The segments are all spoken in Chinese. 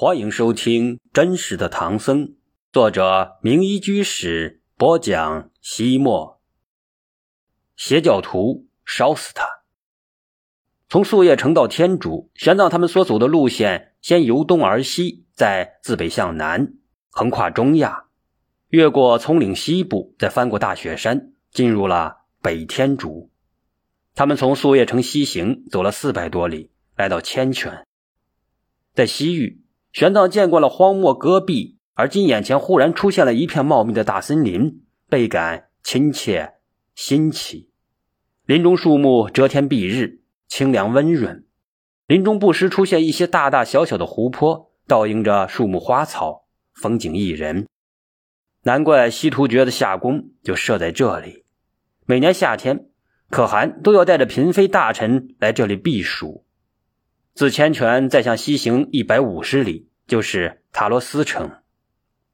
欢迎收听《真实的唐僧》，作者名医居士播讲。西莫，邪教徒烧死他。从素叶城到天竺，玄奘他们所走的路线，先由东而西，再自北向南，横跨中亚，越过葱岭西部，再翻过大雪山，进入了北天竺。他们从素叶城西行，走了四百多里，来到千泉，在西域。玄奘见过了荒漠戈壁，而今眼前忽然出现了一片茂密的大森林，倍感亲切新奇。林中树木遮天蔽日，清凉温润。林中不时出现一些大大小小的湖泊，倒映着树木花草，风景宜人。难怪西突厥的夏宫就设在这里。每年夏天，可汗都要带着嫔妃大臣来这里避暑。自千泉再向西行一百五十里，就是塔罗斯城。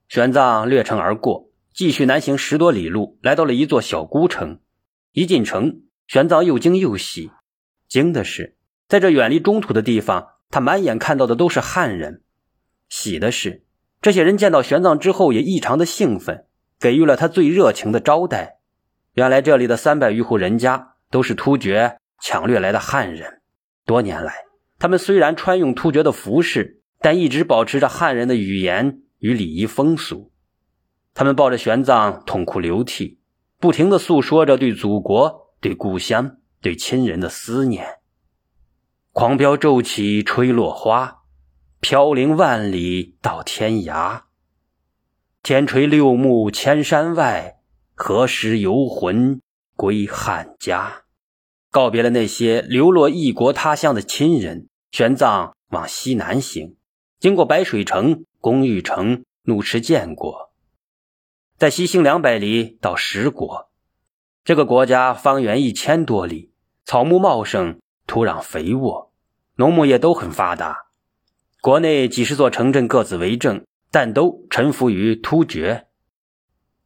玄奘略城而过，继续南行十多里路，来到了一座小孤城。一进城，玄奘又惊又喜。惊的是，在这远离中土的地方，他满眼看到的都是汉人；喜的是，这些人见到玄奘之后也异常的兴奋，给予了他最热情的招待。原来这里的三百余户人家都是突厥抢掠来的汉人，多年来。他们虽然穿用突厥的服饰，但一直保持着汉人的语言与礼仪风俗。他们抱着玄奘痛哭流涕，不停地诉说着对祖国、对故乡、对亲人的思念。狂飙骤起吹落花，飘零万里到天涯。天垂六目千山外，何时游魂归汉家？告别了那些流落异国他乡的亲人。玄奘往西南行，经过白水城、公寓城、怒池建国，在西行两百里到十国。这个国家方圆一千多里，草木茂盛，土壤肥沃，农牧业都很发达。国内几十座城镇各自为政，但都臣服于突厥。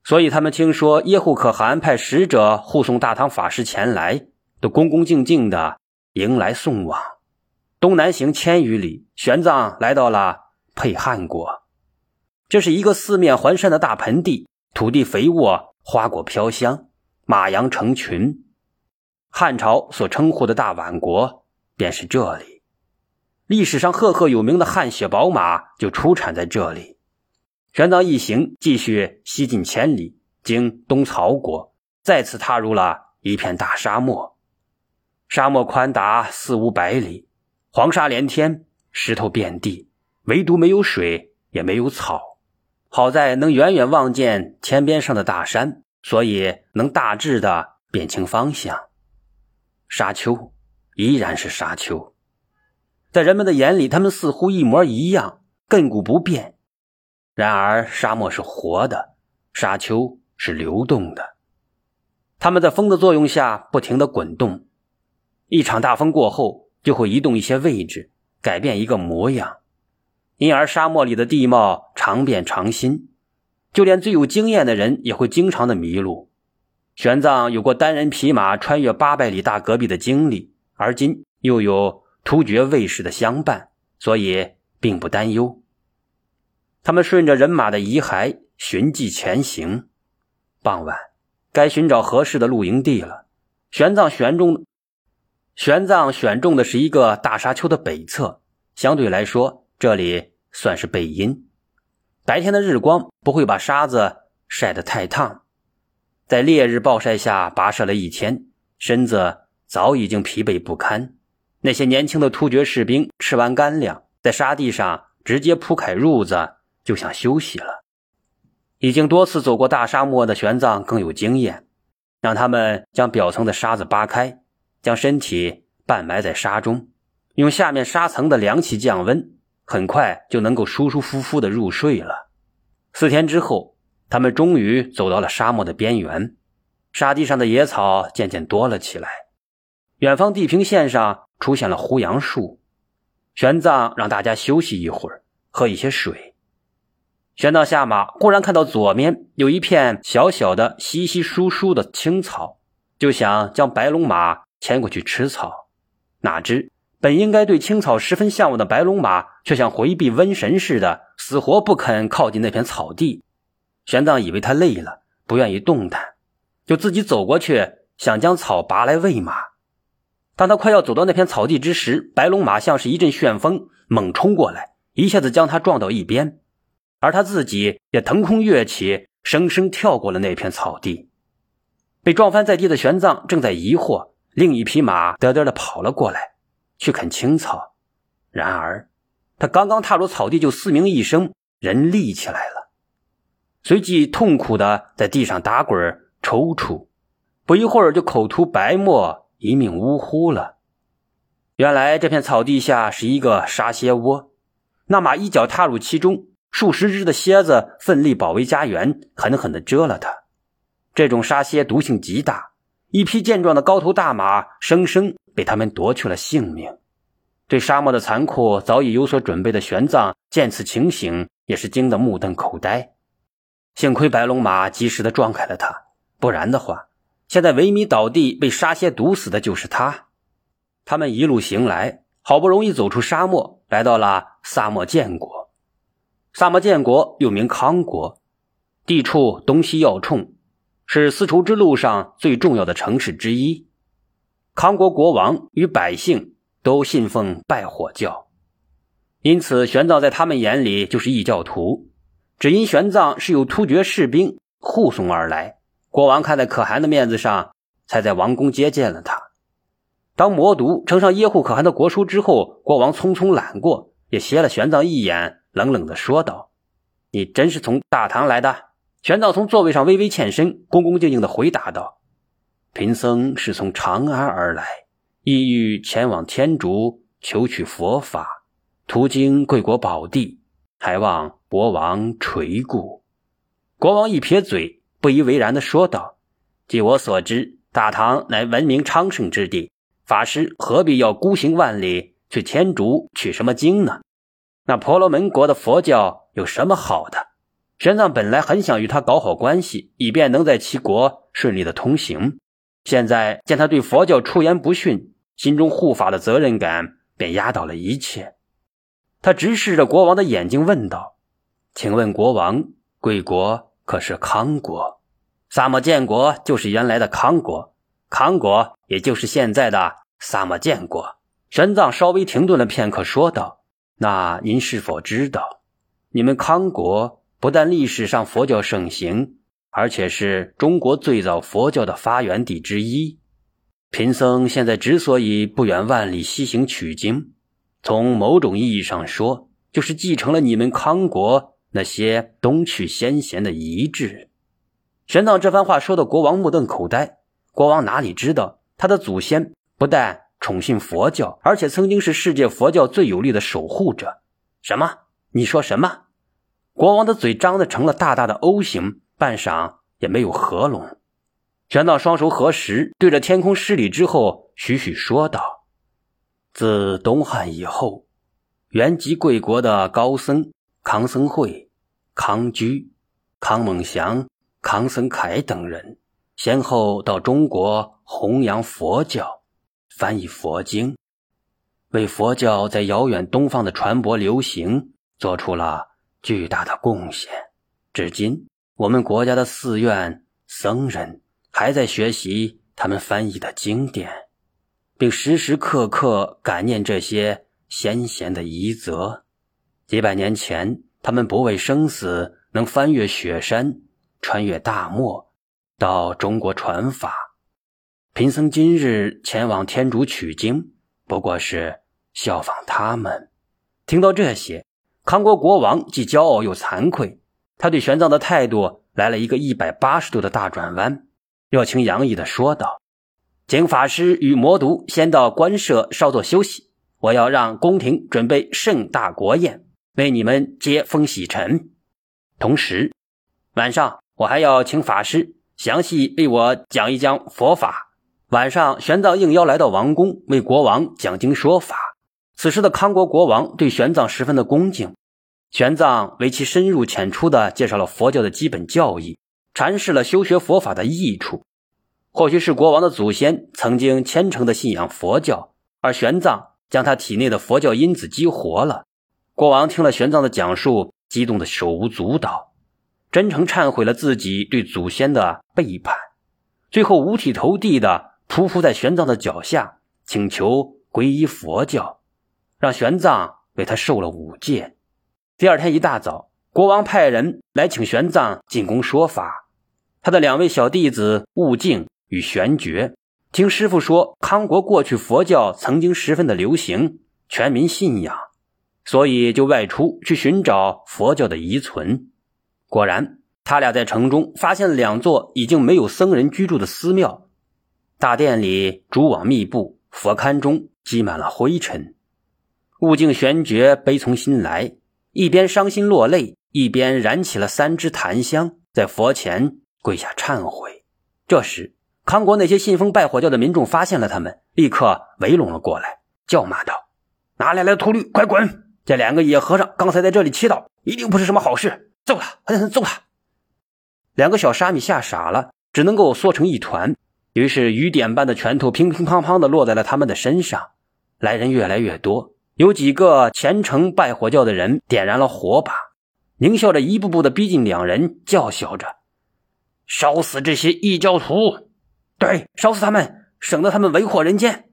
所以他们听说耶护可汗派使者护送大唐法师前来，都恭恭敬敬的迎来送往。东南行千余里，玄奘来到了沛汉国。这是一个四面环山的大盆地，土地肥沃，花果飘香，马羊成群。汉朝所称呼的大宛国便是这里。历史上赫赫有名的汗血宝马就出产在这里。玄奘一行继续西进千里，经东曹国，再次踏入了一片大沙漠。沙漠宽达四五百里。黄沙连天，石头遍地，唯独没有水，也没有草。好在能远远望见天边上的大山，所以能大致的辨清方向。沙丘依然是沙丘，在人们的眼里，它们似乎一模一样，亘古不变。然而，沙漠是活的，沙丘是流动的，它们在风的作用下不停的滚动。一场大风过后。就会移动一些位置，改变一个模样，因而沙漠里的地貌常变常新，就连最有经验的人也会经常的迷路。玄奘有过单人匹马穿越八百里大戈壁的经历，而今又有突厥卫士的相伴，所以并不担忧。他们顺着人马的遗骸寻迹前行，傍晚该寻找合适的露营地了。玄奘选中。玄奘选中的是一个大沙丘的北侧，相对来说，这里算是背阴，白天的日光不会把沙子晒得太烫。在烈日暴晒下跋涉了一天，身子早已经疲惫不堪。那些年轻的突厥士兵吃完干粮，在沙地上直接铺开褥子，就想休息了。已经多次走过大沙漠的玄奘更有经验，让他们将表层的沙子扒开。将身体半埋在沙中，用下面沙层的凉气降温，很快就能够舒舒服服的入睡了。四天之后，他们终于走到了沙漠的边缘，沙地上的野草渐渐多了起来，远方地平线上出现了胡杨树。玄奘让大家休息一会儿，喝一些水。玄奘下马，忽然看到左面有一片小小的、稀稀疏疏的青草，就想将白龙马。牵过去吃草，哪知本应该对青草十分向往的白龙马，却像回避瘟神似的，死活不肯靠近那片草地。玄奘以为他累了，不愿意动弹，就自己走过去，想将草拔来喂马。当他快要走到那片草地之时，白龙马像是一阵旋风，猛冲过来，一下子将他撞到一边，而他自己也腾空跃起，生生跳过了那片草地。被撞翻在地的玄奘正在疑惑，另一匹马嘚嘚的跑了过来。去啃青草，然而他刚刚踏入草地，就嘶鸣一声，人立起来了，随即痛苦的在地上打滚抽搐，不一会儿就口吐白沫，一命呜呼了。原来这片草地下是一个沙蝎窝，那马一脚踏入其中，数十只的蝎子奋力保卫家园，狠狠的蛰了他。这种沙蝎毒性极大，一匹健壮的高头大马生生。被他们夺去了性命，对沙漠的残酷早已有所准备的玄奘见此情形，也是惊得目瞪口呆。幸亏白龙马及时的撞开了他，不然的话，现在萎靡倒地、被沙蝎毒死的就是他。他们一路行来，好不容易走出沙漠，来到了萨摩建国。萨摩建国又名康国，地处东西要冲，是丝绸之路上最重要的城市之一。康国国王与百姓都信奉拜火教，因此玄奘在他们眼里就是异教徒。只因玄奘是有突厥士兵护送而来，国王看在可汗的面子上，才在王宫接见了他。当魔毒呈上耶护可汗的国书之后，国王匆匆揽过，也斜了玄奘一眼，冷冷的说道：“你真是从大唐来的？”玄奘从座位上微微欠身，恭恭敬敬的回答道。贫僧是从长安而来，意欲前往天竺求取佛法，途经贵国宝地，还望国王垂顾。国王一撇嘴，不以为然的说道：“据我所知，大唐乃文明昌盛之地，法师何必要孤行万里去天竺取什么经呢？那婆罗门国的佛教有什么好的？”玄奘本来很想与他搞好关系，以便能在其国顺利的通行。现在见他对佛教出言不逊，心中护法的责任感便压倒了一切。他直视着国王的眼睛问道：“请问国王，贵国可是康国？萨摩建国就是原来的康国，康国也就是现在的萨摩建国。”玄奘稍微停顿了片刻，说道：“那您是否知道，你们康国不但历史上佛教盛行？”而且是中国最早佛教的发源地之一。贫僧现在之所以不远万里西行取经，从某种意义上说，就是继承了你们康国那些东去先贤的遗志。玄奘这番话说的国王目瞪口呆。国王哪里知道，他的祖先不但宠信佛教，而且曾经是世界佛教最有力的守护者。什么？你说什么？国王的嘴张的成了大大的 O 型。半晌也没有合拢，玄奘双手合十，对着天空施礼之后，徐徐说道：“自东汉以后，原籍贵国的高僧康僧会、康居、康猛祥、康僧凯等人，先后到中国弘扬佛教，翻译佛经，为佛教在遥远东方的传播流行做出了巨大的贡献。至今。”我们国家的寺院僧人还在学习他们翻译的经典，并时时刻刻感念这些先贤的遗泽。几百年前，他们不畏生死，能翻越雪山，穿越大漠，到中国传法。贫僧今日前往天竺取经，不过是效仿他们。听到这些，康国国王既骄傲又惭愧。他对玄奘的态度来了一个一百八十度的大转弯，热情洋溢的说道：“请法师与魔毒先到官舍稍作休息，我要让宫廷准备盛大国宴，为你们接风洗尘。同时，晚上我还要请法师详细为我讲一讲佛法。”晚上，玄奘应邀来到王宫，为国王讲经说法。此时的康国国王对玄奘十分的恭敬。玄奘为其深入浅出地介绍了佛教的基本教义，阐释了修学佛法的益处。或许是国王的祖先曾经虔诚地信仰佛教，而玄奘将他体内的佛教因子激活了。国王听了玄奘的讲述，激动的手舞足蹈，真诚忏悔了自己对祖先的背叛，最后五体投地的匍匐在玄奘的脚下，请求皈依佛教，让玄奘为他受了五戒。第二天一大早，国王派人来请玄奘进宫说法。他的两位小弟子悟净与玄觉，听师傅说，康国过去佛教曾经十分的流行，全民信仰。所以就外出去寻找佛教的遗存，果然，他俩在城中发现了两座已经没有僧人居住的寺庙，大殿里蛛网密布，佛龛中积满了灰尘。悟净玄觉悲从心来，一边伤心落泪，一边燃起了三支檀香，在佛前跪下忏悔。这时，康国那些信奉拜火教的民众发现了他们，立刻围拢了过来，叫骂道：“哪里来的秃驴，快滚！”这两个野和尚刚才在这里祈祷，一定不是什么好事。揍他！狠狠揍他！两个小沙弥吓傻了，只能够缩成一团。于是雨点般的拳头乒乒乓乓的落在了他们的身上。来人越来越多，有几个虔诚拜火教的人点燃了火把，狞笑着一步步的逼近两人，叫嚣着：“烧死这些异教徒！对，烧死他们，省得他们为祸人间。”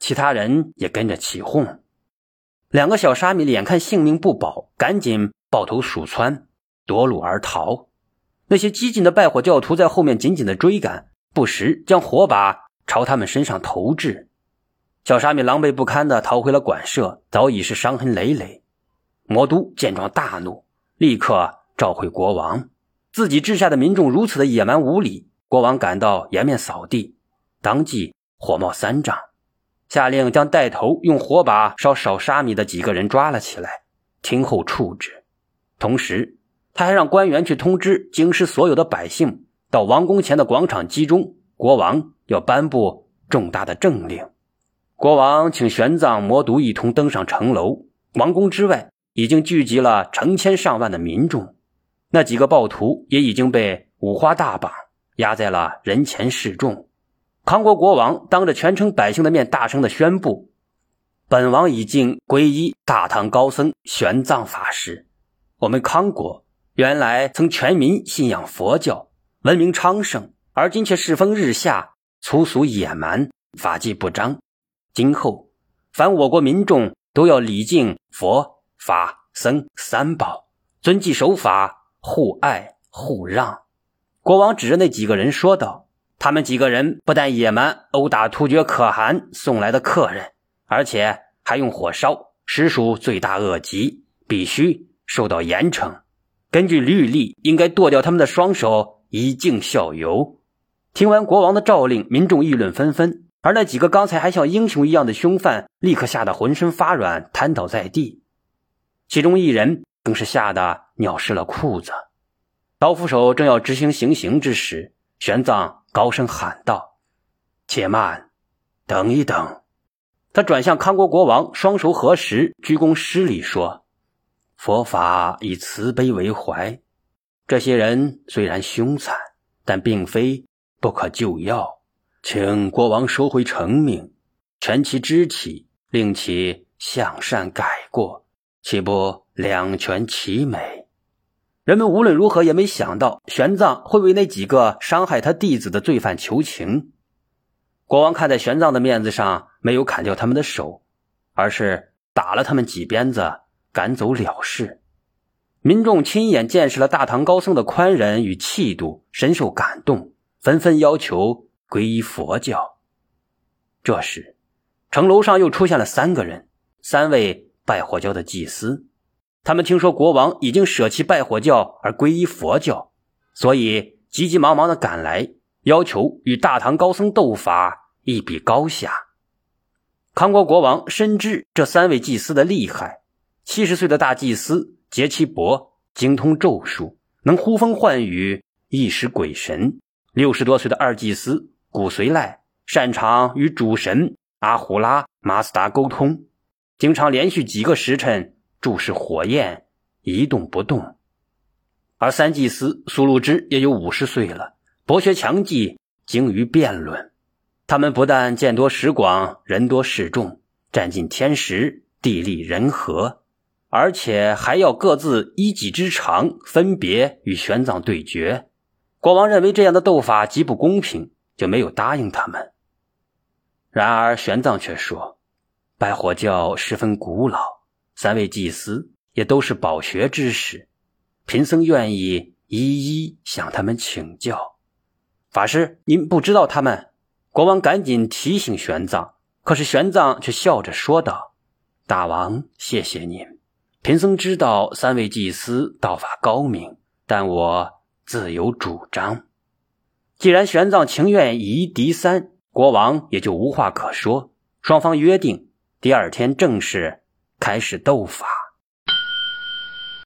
其他人也跟着起哄。两个小沙弥眼看性命不保，赶紧抱头鼠窜，夺路而逃。那些激进的拜火教徒在后面紧紧的追赶，不时将火把朝他们身上投掷。小沙弥狼狈不堪的逃回了馆舍，早已是伤痕累累。魔都见状大怒，立刻召回国王。自己治下的民众如此的野蛮无理，国王感到颜面扫地，当即火冒三丈。下令将带头用火把烧少沙弥的几个人抓了起来，听候处置。同时，他还让官员去通知京师所有的百姓，到王宫前的广场集中。国王要颁布重大的政令。国王请玄奘、魔毒一同登上城楼。王宫之外已经聚集了成千上万的民众，那几个暴徒也已经被五花大绑，压在了人前示众。康国国王当着全城百姓的面，大声的宣布：“本王已经皈依大唐高僧玄奘法师。我们康国原来曾全民信仰佛教，文明昌盛，而今却世风日下，粗俗野蛮，法纪不彰。今后，凡我国民众都要礼敬佛法僧三宝，遵纪守法，互爱互让。”国王指着那几个人说道。他们几个人不但野蛮殴打突厥可汗送来的客人，而且还用火烧，实属罪大恶极，必须受到严惩。根据律例，应该剁掉他们的双手，以儆效尤。听完国王的诏令，民众议论纷纷，而那几个刚才还像英雄一样的凶犯，立刻吓得浑身发软，瘫倒在地。其中一人更是吓得尿湿了裤子。刀斧手正要执行行刑之时，玄奘。高声喊道：“且慢，等一等。”他转向康国国王，双手合十，鞠躬施礼说：“佛法以慈悲为怀，这些人虽然凶残，但并非不可救药，请国王收回成命，全其肢体，令其向善改过，岂不两全其美？”人们无论如何也没想到，玄奘会为那几个伤害他弟子的罪犯求情。国王看在玄奘的面子上，没有砍掉他们的手，而是打了他们几鞭子，赶走了事。民众亲眼见识了大唐高僧的宽仁与气度，深受感动，纷纷要求皈依佛教。这时，城楼上又出现了三个人，三位拜火教的祭司。他们听说国王已经舍弃拜火教而皈依佛教，所以急急忙忙的赶来，要求与大唐高僧斗法，一比高下。康国国王深知这三位祭司的厉害，七十岁的大祭司杰其伯精通咒术，能呼风唤雨，一时鬼神；六十多岁的二祭司古随赖擅长与主神阿胡拉、马斯达沟通，经常连续几个时辰。注视火焰，一动不动。而三祭司苏禄之也有五十岁了，博学强记，精于辩论。他们不但见多识广，人多势众，占尽天时地利人和，而且还要各自一技之长，分别与玄奘对决。国王认为这样的斗法极不公平，就没有答应他们。然而玄奘却说：“拜火教十分古老，三位祭司也都是饱学之士，贫僧愿意一一向他们请教。”法师，您不知道他们？国王赶紧提醒玄奘。可是玄奘却笑着说道：“大王，谢谢您。贫僧知道三位祭司道法高明，但我自有主张。既然玄奘情愿以一敌三，国王也就无话可说。双方约定第二天正式开始斗法。”